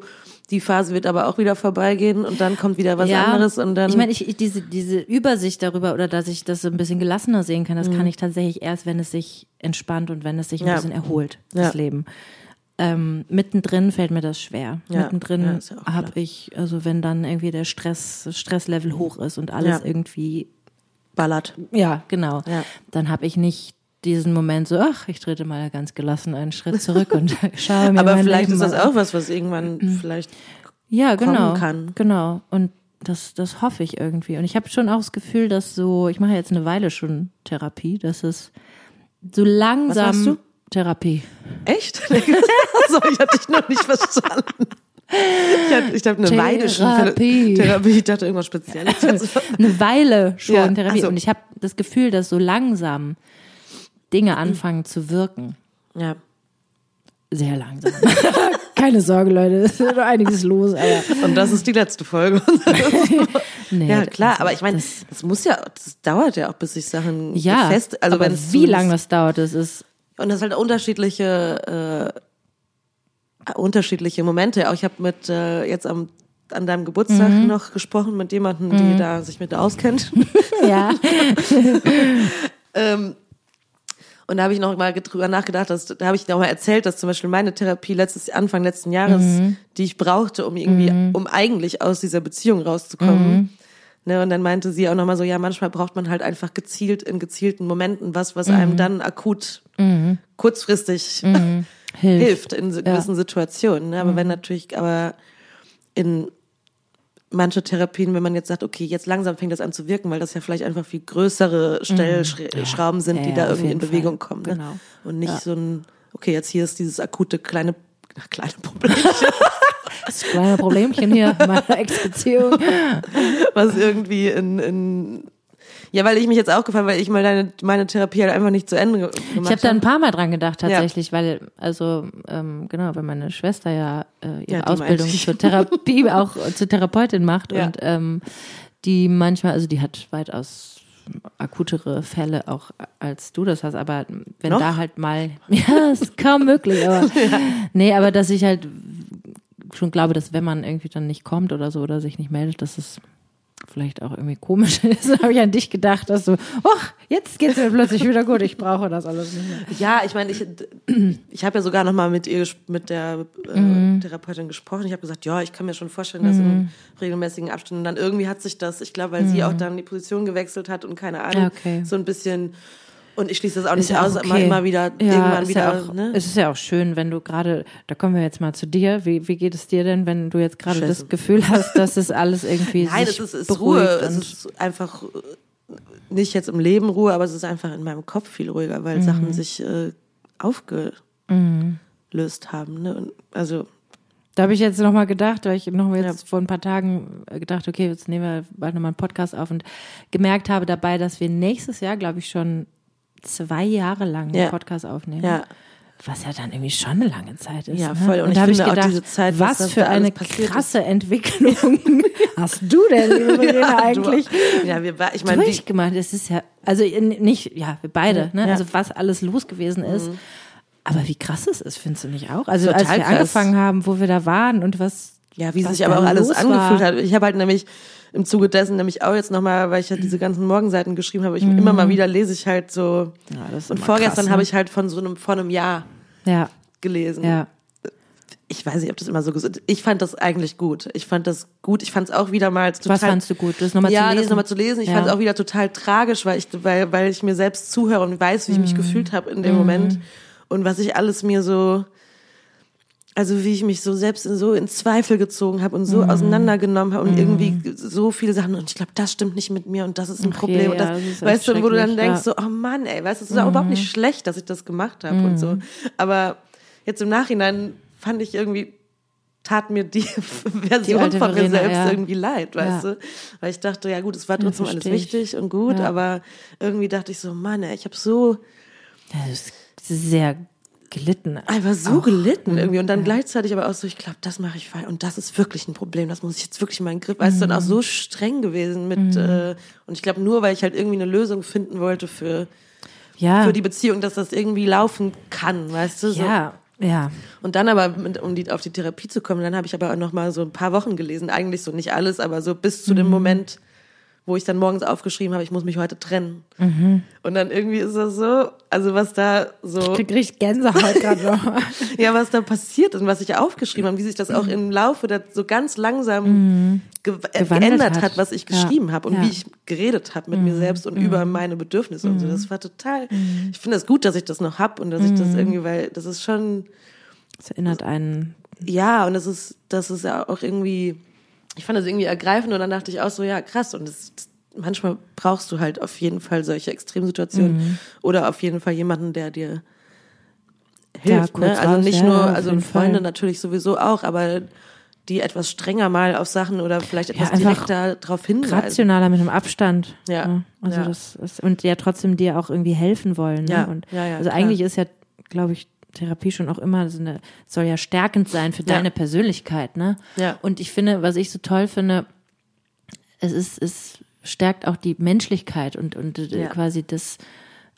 [SPEAKER 1] Die Phase wird aber auch wieder vorbeigehen und dann kommt wieder was anderes und dann.
[SPEAKER 2] Ich meine, ich, ich, diese, diese Übersicht darüber oder dass ich das so ein bisschen gelassener sehen kann, das kann ich tatsächlich erst, wenn es sich entspannt und wenn es sich ein
[SPEAKER 1] Mhm. Ja.
[SPEAKER 2] bisschen erholt,
[SPEAKER 1] Ja.
[SPEAKER 2] das Leben. Ähm, mittendrin fällt mir das schwer.
[SPEAKER 1] Ja. Ja,
[SPEAKER 2] Mittendrin
[SPEAKER 1] ja
[SPEAKER 2] habe ich, also wenn dann irgendwie der Stress, Stresslevel hoch ist und alles
[SPEAKER 1] Ja.
[SPEAKER 2] irgendwie,
[SPEAKER 1] ballert.
[SPEAKER 2] ja, genau,
[SPEAKER 1] Ja.
[SPEAKER 2] dann habe ich nicht diesen Moment so, ach, ich trete mal ganz gelassen einen Schritt zurück und schaue mir
[SPEAKER 1] Aber
[SPEAKER 2] mein
[SPEAKER 1] vielleicht
[SPEAKER 2] Leben
[SPEAKER 1] ist das auch was, was irgendwann vielleicht
[SPEAKER 2] ja,
[SPEAKER 1] kommen
[SPEAKER 2] genau,
[SPEAKER 1] kann.
[SPEAKER 2] Genau. Und das, das hoffe ich irgendwie. Und ich habe schon auch das Gefühl, dass so, ich mache jetzt eine Weile schon Therapie, dass es so langsam
[SPEAKER 1] machst du?
[SPEAKER 2] Therapie.
[SPEAKER 1] Echt? Sorry, ich hatte dich noch nicht verstanden. Ich habe ich hab eine Weile schon
[SPEAKER 2] Therapie.
[SPEAKER 1] Therapie. Ich dachte irgendwas Spezielles.
[SPEAKER 2] Eine Weile schon
[SPEAKER 1] Ja,
[SPEAKER 2] Therapie.
[SPEAKER 1] so.
[SPEAKER 2] Und ich habe das Gefühl, dass so langsam Dinge anfangen zu wirken.
[SPEAKER 1] ja.
[SPEAKER 2] Sehr langsam. Keine Sorge, Leute, es ist noch einiges los, aber.
[SPEAKER 1] Und das ist die letzte Folge.
[SPEAKER 2] Nee,
[SPEAKER 1] ja, klar, aber ich meine,
[SPEAKER 2] das-
[SPEAKER 1] das, muss ja, das dauert ja auch, bis sich Sachen
[SPEAKER 2] Ja,
[SPEAKER 1] fest, also
[SPEAKER 2] aber wie lange das dauert, das ist
[SPEAKER 1] Und das ist halt unterschiedliche, äh, unterschiedliche Momente. Auch ich habe mit äh, jetzt am an deinem Geburtstag
[SPEAKER 2] Mhm.
[SPEAKER 1] noch gesprochen mit jemandem, die da sich mit auskennt.
[SPEAKER 2] ja.
[SPEAKER 1] Ähm, Und da habe ich noch mal drüber nachgedacht, dass, da habe ich noch mal erzählt, dass zum Beispiel meine Therapie letztes Anfang letzten Jahres,
[SPEAKER 2] Mhm.
[SPEAKER 1] die ich brauchte, um irgendwie, um eigentlich aus dieser Beziehung rauszukommen.
[SPEAKER 2] Mhm.
[SPEAKER 1] Ne, und dann meinte sie auch noch mal so, ja, manchmal braucht man halt einfach gezielt in gezielten Momenten was, was
[SPEAKER 2] Mhm.
[SPEAKER 1] einem dann akut, kurzfristig
[SPEAKER 2] Hilft.
[SPEAKER 1] hilft in gewissen Situationen. Ne? Aber wenn natürlich, aber in manche Therapien, wenn man jetzt sagt, okay, jetzt langsam fängt das an zu wirken, weil das ja vielleicht einfach viel größere Stellschrauben sind,
[SPEAKER 2] Ja,
[SPEAKER 1] die
[SPEAKER 2] ja,
[SPEAKER 1] da irgendwie in Bewegung
[SPEAKER 2] Fall.
[SPEAKER 1] kommen. Ne?
[SPEAKER 2] Genau.
[SPEAKER 1] Und nicht
[SPEAKER 2] Ja.
[SPEAKER 1] so ein, okay, jetzt hier ist dieses akute kleine, ach, kleine Problem,
[SPEAKER 2] Das kleine Problemchen hier in meiner Ex-Beziehung.
[SPEAKER 1] was irgendwie in, in ja, weil ich mich jetzt aufgefallen, weil ich mal deine, meine Therapie halt einfach nicht zu Ende ge- gemacht
[SPEAKER 2] Ich habe da ein paar Mal dran gedacht
[SPEAKER 1] Ja.
[SPEAKER 2] tatsächlich, weil also ähm, genau, weil meine Schwester ja äh, ihre
[SPEAKER 1] Ja,
[SPEAKER 2] Ausbildung zur Therapie auch zur Therapeutin macht
[SPEAKER 1] Ja.
[SPEAKER 2] und ähm, die manchmal, also die hat weitaus akutere Fälle auch als du das hast, aber wenn
[SPEAKER 1] Noch?
[SPEAKER 2] da halt mal, ja, ist kaum möglich, aber nee, aber dass ich halt schon glaube, dass wenn man irgendwie dann nicht kommt oder so oder sich nicht meldet, dass es vielleicht auch irgendwie komisch ist. Habe ich an dich gedacht, dass du, oh, jetzt geht's mir plötzlich wieder gut, ich brauche das alles nicht mehr.
[SPEAKER 1] Ja, ich meine, ich, ich habe ja sogar noch mal mit ihr, mit der äh,
[SPEAKER 2] Mhm.
[SPEAKER 1] Therapeutin gesprochen. Ich habe gesagt, ja, ich kann mir schon vorstellen, dass in regelmäßigen Abständen dann irgendwie hat sich das, ich glaube, weil sie auch dann die Position gewechselt hat und keine Ahnung,
[SPEAKER 2] Mhm. Okay.
[SPEAKER 1] so ein bisschen. Und ich schließe das auch nicht
[SPEAKER 2] ja
[SPEAKER 1] aus,
[SPEAKER 2] auch okay.
[SPEAKER 1] immer wieder,
[SPEAKER 2] Ja,
[SPEAKER 1] irgendwann wieder.
[SPEAKER 2] Ja auch,
[SPEAKER 1] ne?
[SPEAKER 2] Es ist ja auch schön, wenn du gerade, da kommen wir jetzt mal zu dir. Wie, wie geht es dir denn, wenn du jetzt gerade das. Gefühl hast, dass es alles irgendwie
[SPEAKER 1] Nein,
[SPEAKER 2] sich
[SPEAKER 1] es ist, ist Ruhe. Es ist einfach äh, nicht jetzt im Leben Ruhe, aber es ist einfach in meinem Kopf viel ruhiger, weil
[SPEAKER 2] Mhm.
[SPEAKER 1] Sachen sich äh, aufgelöst haben. Ne? Und also
[SPEAKER 2] Da habe ich jetzt nochmal gedacht, weil ich noch jetzt vor ein paar Tagen äh, gedacht, okay, jetzt nehmen wir bald nochmal einen Podcast auf und gemerkt habe dabei, dass wir nächstes Jahr, glaube ich, schon zwei Jahre lang einen
[SPEAKER 1] Ja.
[SPEAKER 2] Podcast aufnehmen.
[SPEAKER 1] Ja.
[SPEAKER 2] Was ja dann irgendwie schon eine lange Zeit ist.
[SPEAKER 1] Ja,
[SPEAKER 2] ne?
[SPEAKER 1] voll. Und
[SPEAKER 2] Und
[SPEAKER 1] ich
[SPEAKER 2] da habe ich gedacht,
[SPEAKER 1] diese Zeit, was
[SPEAKER 2] was für eine
[SPEAKER 1] passiert ist.
[SPEAKER 2] krasse Entwicklung hast du denn, liebe Verena, eigentlich?
[SPEAKER 1] Du, ja, wir, ich meine,
[SPEAKER 2] durchgemacht. Es ist ja, also in- nicht, ja, wir beide, ne?
[SPEAKER 1] Ja. Mhm.
[SPEAKER 2] Also was alles los gewesen ist. Aber wie krass es ist, findest du nicht auch? Also als
[SPEAKER 1] Total
[SPEAKER 2] wir
[SPEAKER 1] krass.
[SPEAKER 2] angefangen haben, wo wir da waren und was.
[SPEAKER 1] Ja, wie
[SPEAKER 2] was
[SPEAKER 1] sich aber auch alles angefühlt
[SPEAKER 2] war.
[SPEAKER 1] hat. Ich habe halt nämlich im Zuge dessen nämlich auch jetzt nochmal, weil ich ja diese ganzen Morgenseiten geschrieben habe, ich immer mal wieder lese ich halt so.
[SPEAKER 2] Mhm. Ja, das ist
[SPEAKER 1] und vorgestern
[SPEAKER 2] ne?
[SPEAKER 1] habe ich halt von so einem, vor einem Jahr
[SPEAKER 2] Ja,
[SPEAKER 1] gelesen.
[SPEAKER 2] ja.
[SPEAKER 1] Ich weiß nicht, ob das immer so gesund Ich fand das eigentlich gut. Ich fand das gut. Ich fand es auch wieder mal total.
[SPEAKER 2] Was fandst du gut? Das nochmal
[SPEAKER 1] ja,
[SPEAKER 2] zu lesen?
[SPEAKER 1] das nochmal zu lesen. Ich
[SPEAKER 2] Ja.
[SPEAKER 1] fand es auch wieder total tragisch, weil ich, weil, weil ich mir selbst zuhöre und weiß, wie ich
[SPEAKER 2] Mhm.
[SPEAKER 1] mich gefühlt habe in dem Moment und was ich alles mir so, also wie ich mich so selbst in, so in Zweifel gezogen habe und so
[SPEAKER 2] Mhm.
[SPEAKER 1] auseinandergenommen habe und irgendwie so viele Sachen und ich glaube, das stimmt nicht mit mir und das ist ein
[SPEAKER 2] Ach je,
[SPEAKER 1] Problem und
[SPEAKER 2] ja,
[SPEAKER 1] das,
[SPEAKER 2] das ist echt
[SPEAKER 1] weißt du, wo du dann denkst
[SPEAKER 2] ja. Mhm.
[SPEAKER 1] so, oh Mann, ey, weißt du, es ist auch überhaupt nicht schlecht, dass ich das gemacht habe und so, aber jetzt im Nachhinein fand ich irgendwie tat mir die Version
[SPEAKER 2] alte
[SPEAKER 1] von mir selbst
[SPEAKER 2] ja.
[SPEAKER 1] irgendwie leid, weißt
[SPEAKER 2] Ja.
[SPEAKER 1] du? Weil ich dachte, ja gut, es war trotzdem alles wichtig und gut,
[SPEAKER 2] Ja.
[SPEAKER 1] aber irgendwie dachte ich so, Mann, ey, ich habe so
[SPEAKER 2] Ja, das ist sehr gelitten.
[SPEAKER 1] einfach so gelitten irgendwie und dann gleichzeitig aber auch so, ich glaube, das mache ich falsch und das ist wirklich ein Problem, das muss ich jetzt wirklich in meinen Griff, weißt du, und auch so streng gewesen mit äh, und ich glaube nur, weil ich halt irgendwie eine Lösung finden wollte für
[SPEAKER 2] Ja,
[SPEAKER 1] für die Beziehung, dass das irgendwie laufen kann, weißt du? So.
[SPEAKER 2] ja, ja.
[SPEAKER 1] Und dann aber, mit, um die, auf die Therapie zu kommen, dann habe ich aber auch noch mal so ein paar Wochen gelesen. Eigentlich so nicht alles, aber so bis zu dem
[SPEAKER 2] Mhm.
[SPEAKER 1] Moment, wo ich dann morgens aufgeschrieben habe, ich muss mich heute trennen.
[SPEAKER 2] Mhm.
[SPEAKER 1] Und dann irgendwie ist das so, also was da so,
[SPEAKER 2] Ich krieg Gänsehaut gerade noch.
[SPEAKER 1] ja, was da passiert und was ich aufgeschrieben habe, wie sich das auch im Laufe der so ganz langsam ge äh,
[SPEAKER 2] Mhm.
[SPEAKER 1] Geändert
[SPEAKER 2] hat.
[SPEAKER 1] hat, was ich
[SPEAKER 2] Ja. Mhm.
[SPEAKER 1] geschrieben habe und
[SPEAKER 2] Ja.
[SPEAKER 1] wie ich geredet habe mit mir selbst und über meine Bedürfnisse und so.
[SPEAKER 2] Mhm.
[SPEAKER 1] Das war total, ich finde es gut, dass ich das noch hab und dass ich
[SPEAKER 2] Mhm.
[SPEAKER 1] das irgendwie, weil das ist schon,
[SPEAKER 2] Das erinnert einen.
[SPEAKER 1] ja, und das ist, das ist ja auch irgendwie, ich fand das irgendwie ergreifend und dann dachte ich auch so, ja, krass. Und das, manchmal brauchst du halt auf jeden Fall solche Extremsituationen
[SPEAKER 2] Mhm.
[SPEAKER 1] oder auf jeden Fall jemanden, der dir
[SPEAKER 2] Ja,
[SPEAKER 1] hilft.
[SPEAKER 2] kurz
[SPEAKER 1] ne? Also
[SPEAKER 2] raus,
[SPEAKER 1] nicht
[SPEAKER 2] ja,
[SPEAKER 1] nur, also Freunde
[SPEAKER 2] Fall.
[SPEAKER 1] natürlich sowieso auch, aber die etwas strenger mal auf Sachen oder vielleicht etwas
[SPEAKER 2] einfach
[SPEAKER 1] direkter darauf hinweisen.
[SPEAKER 2] rationaler mit einem Abstand.
[SPEAKER 1] Ja.
[SPEAKER 2] ne? Also
[SPEAKER 1] Ja.
[SPEAKER 2] das ist, und ja trotzdem dir auch irgendwie helfen wollen. Ne?
[SPEAKER 1] Ja.
[SPEAKER 2] Und
[SPEAKER 1] Ja, ja,
[SPEAKER 2] also
[SPEAKER 1] klar.
[SPEAKER 2] eigentlich ist ja, glaube ich, Therapie schon auch immer so eine, soll ja stärkend sein für
[SPEAKER 1] Ja.
[SPEAKER 2] deine Persönlichkeit, ne?
[SPEAKER 1] Ja.
[SPEAKER 2] Und ich finde, was ich so toll finde, es ist, es stärkt auch die Menschlichkeit und, und äh,
[SPEAKER 1] Ja.
[SPEAKER 2] quasi das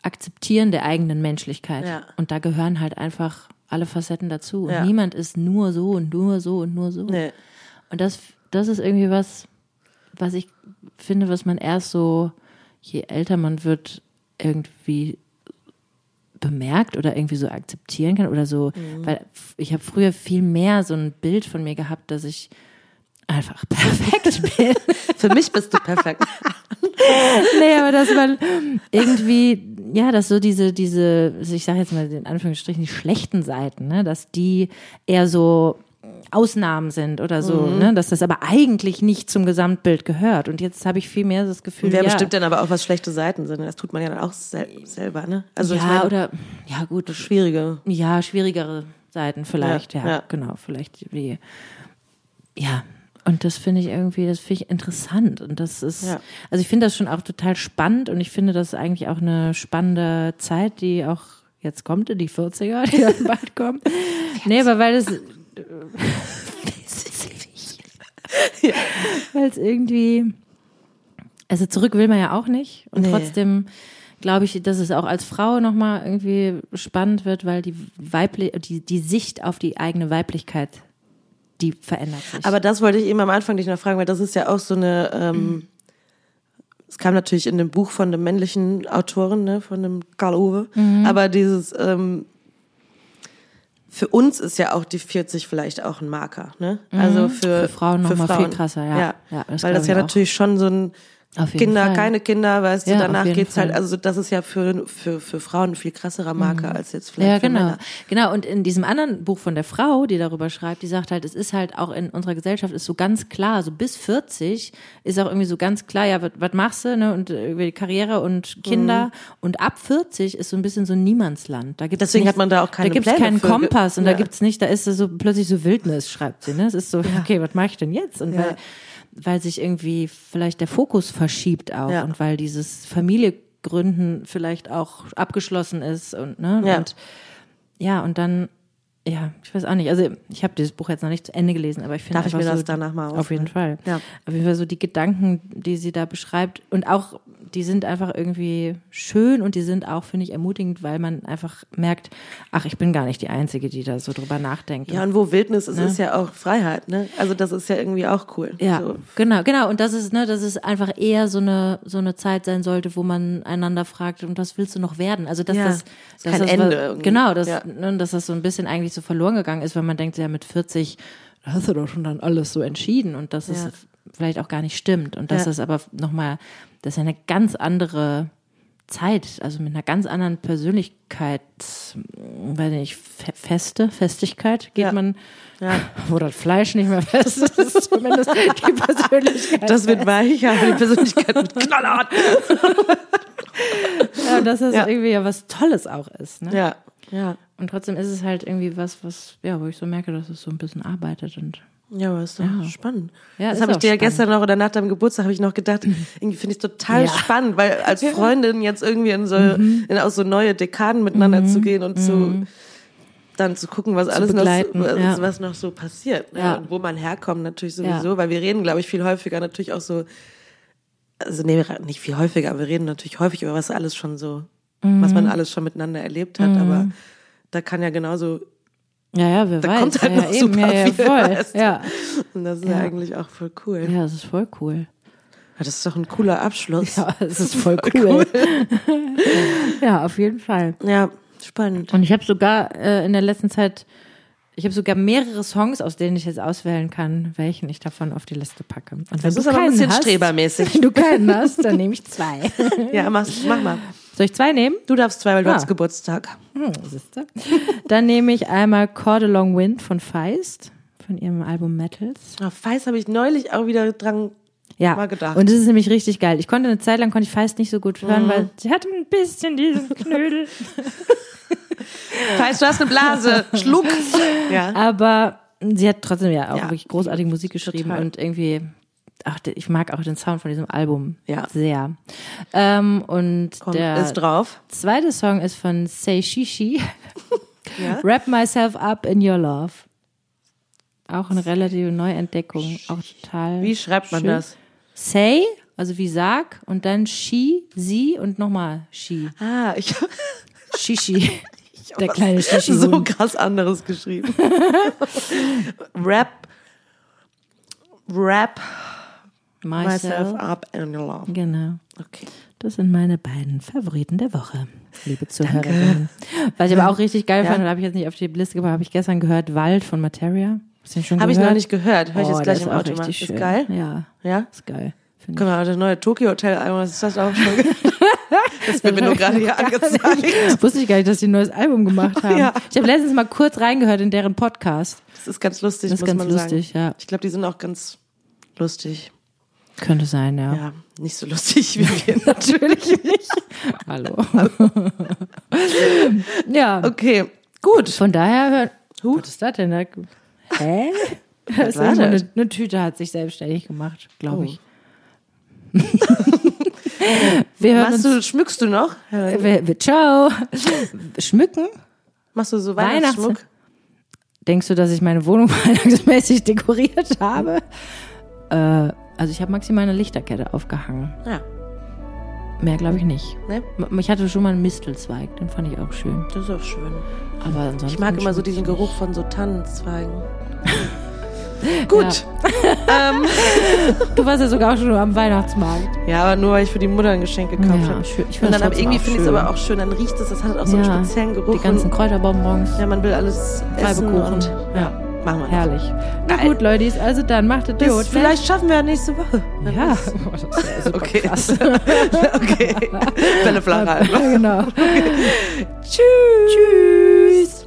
[SPEAKER 2] Akzeptieren der eigenen Menschlichkeit.
[SPEAKER 1] Ja.
[SPEAKER 2] Und da gehören halt einfach alle Facetten dazu. Und
[SPEAKER 1] Ja.
[SPEAKER 2] niemand ist nur so und nur so und nur so.
[SPEAKER 1] Nee.
[SPEAKER 2] Und das, das ist irgendwie was, was ich finde, was man erst so, je älter man wird, irgendwie bemerkt oder irgendwie so akzeptieren kann oder so, weil ich habe früher viel mehr so ein Bild von mir gehabt, dass ich einfach perfekt bin.
[SPEAKER 1] Für mich bist du perfekt.
[SPEAKER 2] nee, aber dass man irgendwie, ja, dass so diese, diese, ich sage jetzt mal in Anführungsstrichen, die schlechten Seiten, ne, dass die eher so Ausnahmen sind oder so,
[SPEAKER 1] Mhm.
[SPEAKER 2] ne, dass das aber eigentlich nicht zum Gesamtbild gehört. Und jetzt habe ich viel mehr das Gefühl,
[SPEAKER 1] Wer
[SPEAKER 2] ja,
[SPEAKER 1] bestimmt denn aber auch, was schlechte Seiten sind? Das tut man ja dann auch sel selber, ne? Also
[SPEAKER 2] ja,
[SPEAKER 1] ich meine,
[SPEAKER 2] oder, ja gut,
[SPEAKER 1] schwierige.
[SPEAKER 2] ja, schwierigere Seiten vielleicht,
[SPEAKER 1] Ja,
[SPEAKER 2] ja,
[SPEAKER 1] ja.
[SPEAKER 2] genau, vielleicht die, ja. Und das finde ich irgendwie, das finde ich interessant. Und das ist,
[SPEAKER 1] Ja.
[SPEAKER 2] also ich finde das schon auch total spannend und ich finde das ist eigentlich auch eine spannende Zeit, die auch jetzt kommt, in die 40er, die dann bald kommt. Nee, aber weil es, weil es irgendwie, also zurück will man ja auch nicht. Und
[SPEAKER 1] Nee.
[SPEAKER 2] trotzdem glaube ich, dass es auch als Frau nochmal irgendwie spannend wird, weil die weibliche, die, die Sicht auf die eigene Weiblichkeit, die verändert sich.
[SPEAKER 1] Aber das wollte ich eben am Anfang dich noch fragen, weil das ist ja auch so eine, ähm, es kam natürlich in dem Buch von dem männlichen Autoren, ne, von dem Karl Uwe,
[SPEAKER 2] Mhm.
[SPEAKER 1] aber dieses, ähm, für uns ist ja auch die 40 vielleicht auch ein Marker, ne? Also für,
[SPEAKER 2] Mhm. Für Frauen noch mal viel krasser, ja.
[SPEAKER 1] Ja,
[SPEAKER 2] Ja, das
[SPEAKER 1] weil das ja natürlich schon so ein Kinder,
[SPEAKER 2] Fall.
[SPEAKER 1] keine Kinder, weißt du,
[SPEAKER 2] Ja,
[SPEAKER 1] danach geht's halt,
[SPEAKER 2] Fall.
[SPEAKER 1] also das ist ja für, für, für Frauen ein viel krasserer Marker als jetzt vielleicht
[SPEAKER 2] Ja, genau.
[SPEAKER 1] Männer.
[SPEAKER 2] Genau. Und in diesem anderen Buch von der Frau, die darüber schreibt, die sagt halt, es ist halt auch in unserer Gesellschaft ist so ganz klar, so bis 40 ist auch irgendwie so ganz klar, ja, was, machst du, ne? Und äh, irgendwie Karriere und Kinder.
[SPEAKER 1] Mhm.
[SPEAKER 2] Und ab 40 ist so ein bisschen so ein Niemandsland. Da gibt's
[SPEAKER 1] Deswegen
[SPEAKER 2] nicht,
[SPEAKER 1] hat man da auch keine
[SPEAKER 2] Da gibt's
[SPEAKER 1] Pläne
[SPEAKER 2] keinen
[SPEAKER 1] für.
[SPEAKER 2] Kompass und
[SPEAKER 1] Ja.
[SPEAKER 2] da gibt's nicht, da ist so plötzlich so Wildnis, schreibt sie, ne? Es ist so, okay, was mache ich denn jetzt? Und
[SPEAKER 1] Ja.
[SPEAKER 2] weil, weil sich irgendwie vielleicht der Fokus verschiebt auch
[SPEAKER 1] Ja.
[SPEAKER 2] und weil dieses Familiegründen vielleicht auch abgeschlossen ist und, ne?
[SPEAKER 1] Ja.
[SPEAKER 2] Und ja, und dann, ja, ich weiß auch nicht. Also ich habe dieses Buch jetzt noch nicht zu Ende gelesen, aber ich finde
[SPEAKER 1] Darf ich mir das
[SPEAKER 2] so,
[SPEAKER 1] danach mal
[SPEAKER 2] Auf jeden Fall.
[SPEAKER 1] Ja.
[SPEAKER 2] Auf jeden Fall so die Gedanken, die sie da beschreibt und auch, die sind einfach irgendwie schön und die sind auch, finde ich, ermutigend, weil man einfach merkt, ach, ich bin gar nicht die Einzige, die da so drüber nachdenkt.
[SPEAKER 1] Ja, und wo Wildnis ist, ist ja auch Freiheit, ne? Also das ist ja irgendwie auch cool.
[SPEAKER 2] Ja,
[SPEAKER 1] So.
[SPEAKER 2] genau, genau. Und das ist, ne, dass es einfach eher so eine, so eine Zeit sein sollte, wo man einander fragt, und was willst du noch werden? Also, dass
[SPEAKER 1] Ja,
[SPEAKER 2] das,
[SPEAKER 1] ist
[SPEAKER 2] dass
[SPEAKER 1] kein
[SPEAKER 2] das
[SPEAKER 1] Ende
[SPEAKER 2] war-. Genau, dass,
[SPEAKER 1] Ja.
[SPEAKER 2] ne, dass das so ein bisschen eigentlich so verloren gegangen ist, weil man denkt, ja, mit 40 da hast du doch schon dann alles so entschieden und dass es
[SPEAKER 1] Ja.
[SPEAKER 2] vielleicht auch gar nicht stimmt und dass
[SPEAKER 1] Ja.
[SPEAKER 2] das aber nochmal, das ist eine ganz andere Zeit, also mit einer ganz anderen Persönlichkeit, weiß nicht, Fe- Feste, Festigkeit geht
[SPEAKER 1] Ja.
[SPEAKER 2] man,
[SPEAKER 1] Ja.
[SPEAKER 2] wo das Fleisch nicht mehr fest ist, ist zumindest die Persönlichkeit.
[SPEAKER 1] Das wird weicher, aber die Persönlichkeit wird knallhart.
[SPEAKER 2] ja, dass das
[SPEAKER 1] Ja.
[SPEAKER 2] irgendwie ja was Tolles auch ist. Ne?
[SPEAKER 1] Ja, ja.
[SPEAKER 2] Und trotzdem ist es halt irgendwie was, was, ja, wo ich so merke, dass es so ein bisschen arbeitet und
[SPEAKER 1] Ja, aber ist doch spannend.
[SPEAKER 2] Ja,
[SPEAKER 1] das habe ich dir ja gestern noch oder nach deinem Geburtstag habe ich noch gedacht, irgendwie finde ich total
[SPEAKER 2] Ja.
[SPEAKER 1] spannend, weil als Freundin jetzt irgendwie in so in auch so neue Dekaden miteinander zu gehen und zu dann zu gucken, was alles noch, was,
[SPEAKER 2] ja.
[SPEAKER 1] was noch so passiert ne?
[SPEAKER 2] Ja.
[SPEAKER 1] und wo man herkommt natürlich sowieso,
[SPEAKER 2] Ja.
[SPEAKER 1] weil wir reden, glaube ich, viel häufiger natürlich auch so, also nee, nicht viel häufiger, aber wir reden natürlich häufig über was alles schon so, was man alles schon miteinander erlebt hat, aber da kann ja genauso
[SPEAKER 2] ja, ja, wer
[SPEAKER 1] Da
[SPEAKER 2] weiß.
[SPEAKER 1] kommt halt
[SPEAKER 2] ja,
[SPEAKER 1] noch
[SPEAKER 2] ja, eben,
[SPEAKER 1] super
[SPEAKER 2] ja, ja,
[SPEAKER 1] viel,
[SPEAKER 2] voll.
[SPEAKER 1] weißt du.
[SPEAKER 2] Ja.
[SPEAKER 1] und das ist ja, eigentlich auch voll cool.
[SPEAKER 2] ja, das ist voll cool.
[SPEAKER 1] Das ist doch ein cooler Abschluss.
[SPEAKER 2] Ja, das ist voll cool. ja, auf jeden Fall.
[SPEAKER 1] Ja, spannend.
[SPEAKER 2] Und ich habe sogar äh, in der letzten Zeit, ich habe sogar mehrere Songs, aus denen ich jetzt auswählen kann, welchen ich davon auf die Liste packe. Und wenn
[SPEAKER 1] Das
[SPEAKER 2] du
[SPEAKER 1] ist aber ein
[SPEAKER 2] keinen
[SPEAKER 1] bisschen
[SPEAKER 2] hast,
[SPEAKER 1] strebermäßig.
[SPEAKER 2] Wenn du keinen hast, dann nehme ich zwei.
[SPEAKER 1] Ja, mach, mach mal.
[SPEAKER 2] Soll ich zwei nehmen?
[SPEAKER 1] Du darfst zwei, weil du
[SPEAKER 2] Ah.
[SPEAKER 1] hast Geburtstag.
[SPEAKER 2] Hm. Dann nehme ich einmal Chord Along Wind von Feist, von ihrem Album Metals.
[SPEAKER 1] Auf Feist habe ich neulich auch wieder dran
[SPEAKER 2] Ja,
[SPEAKER 1] mal gedacht.
[SPEAKER 2] und das ist nämlich richtig geil. Ich konnte eine Zeit lang konnte ich Feist nicht so gut hören, weil sie hatte ein bisschen diesen Knödel.
[SPEAKER 1] Feist, du hast eine Blase. Schluck. Ja.
[SPEAKER 2] Aber sie hat trotzdem ja auch
[SPEAKER 1] Ja.
[SPEAKER 2] wirklich großartige Musik geschrieben
[SPEAKER 1] Total.
[SPEAKER 2] und irgendwie, ach, ich mag auch den Sound von diesem Album
[SPEAKER 1] Ja.
[SPEAKER 2] sehr. Ähm, und
[SPEAKER 1] Kommt,
[SPEAKER 2] der
[SPEAKER 1] ist drauf.
[SPEAKER 2] zweite Song ist von Say Shishi,
[SPEAKER 1] Ja.
[SPEAKER 2] Wrap Myself Up in Your Love. Auch eine relative Neuentdeckung, auch total.
[SPEAKER 1] Wie schreibt man
[SPEAKER 2] schön.
[SPEAKER 1] das?
[SPEAKER 2] Say, also wie sag, und dann she, sie und nochmal she.
[SPEAKER 1] Ah, ich habe
[SPEAKER 2] Shishi. Der kleine
[SPEAKER 1] so krass anderes geschrieben. Rap. Rap. Myself Up and Love.
[SPEAKER 2] Genau.
[SPEAKER 1] Okay.
[SPEAKER 2] Das sind meine beiden Favoriten der Woche, liebe Zuhörerinnen. Was ich aber auch richtig geil
[SPEAKER 1] Ja.
[SPEAKER 2] fand, habe ich jetzt nicht auf die Liste gebracht, habe ich gestern gehört, Wald von Materia. Den schon
[SPEAKER 1] Habe ich
[SPEAKER 2] gehört?
[SPEAKER 1] noch nicht gehört. Hör ich
[SPEAKER 2] Oh,
[SPEAKER 1] jetzt gleich im Auto mal. Ist
[SPEAKER 2] schön.
[SPEAKER 1] geil?
[SPEAKER 2] Ja,
[SPEAKER 1] Ja?
[SPEAKER 2] ist geil.
[SPEAKER 1] Guck mal, das neue Tokyo Hotel Album, was ist das auch schon? das wird mir nur gerade hier angezeigt.
[SPEAKER 2] Wusste ich gar nicht, dass die ein neues Album gemacht haben.
[SPEAKER 1] Ja.
[SPEAKER 2] Ich habe letztens mal kurz reingehört in deren Podcast.
[SPEAKER 1] Das ist ganz lustig,
[SPEAKER 2] Das ist
[SPEAKER 1] muss
[SPEAKER 2] ganz
[SPEAKER 1] man
[SPEAKER 2] lustig,
[SPEAKER 1] sagen.
[SPEAKER 2] ja.
[SPEAKER 1] Ich glaube, die sind auch ganz lustig.
[SPEAKER 2] Könnte sein, ja.
[SPEAKER 1] Ja, nicht so lustig wie wir natürlich nicht.
[SPEAKER 2] Hallo. ja,
[SPEAKER 1] Okay, gut.
[SPEAKER 2] von daher hört. Was ist das denn? Da- Hä? Das ist eine, eine Tüte hat sich selbstständig gemacht, glaube ich. Wir hören
[SPEAKER 1] Machst du, schmückst du noch?
[SPEAKER 2] Wir, wir, ciao. Schmücken?
[SPEAKER 1] Machst du so
[SPEAKER 2] Weihnachts-
[SPEAKER 1] Weihnachtsschmuck?
[SPEAKER 2] Denkst du, dass ich meine Wohnung weihnachtsmäßig dekoriert habe? Äh, also ich habe maximal eine Lichterkette aufgehangen.
[SPEAKER 1] Ja,
[SPEAKER 2] Mehr glaube ich nicht.
[SPEAKER 1] ne?
[SPEAKER 2] Ich hatte schon mal einen Mistelzweig, den fand ich auch schön.
[SPEAKER 1] Das ist auch schön.
[SPEAKER 2] Aber ansonsten
[SPEAKER 1] Ich mag immer so diesen Geruch von so Tannenzweigen. Gut. Ähm,
[SPEAKER 2] nicht. Du warst ja sogar auch schon am Weihnachtsmarkt.
[SPEAKER 1] ja, aber nur weil ich für die Mutter ein Geschenk gekauft
[SPEAKER 2] Ja,
[SPEAKER 1] habe.
[SPEAKER 2] Ich
[SPEAKER 1] Und dann aber irgendwie finde ich es aber auch schön, dann riecht es, das hat auch so einen
[SPEAKER 2] Ja,
[SPEAKER 1] speziellen Geruch.
[SPEAKER 2] Die ganzen Kräuterbonbons.
[SPEAKER 1] ja, man will alles essen und
[SPEAKER 2] Ja.
[SPEAKER 1] machen wir noch.
[SPEAKER 2] Herrlich. Na
[SPEAKER 1] Geil.
[SPEAKER 2] gut, Leute, also dann macht es gut. ne?
[SPEAKER 1] vielleicht schaffen wir ja nächste Woche. Wer
[SPEAKER 2] Ja. Das super
[SPEAKER 1] Okay.
[SPEAKER 2] krass.
[SPEAKER 1] okay. Bälle flach halten.
[SPEAKER 2] genau.
[SPEAKER 1] Tschüss. Tschüss.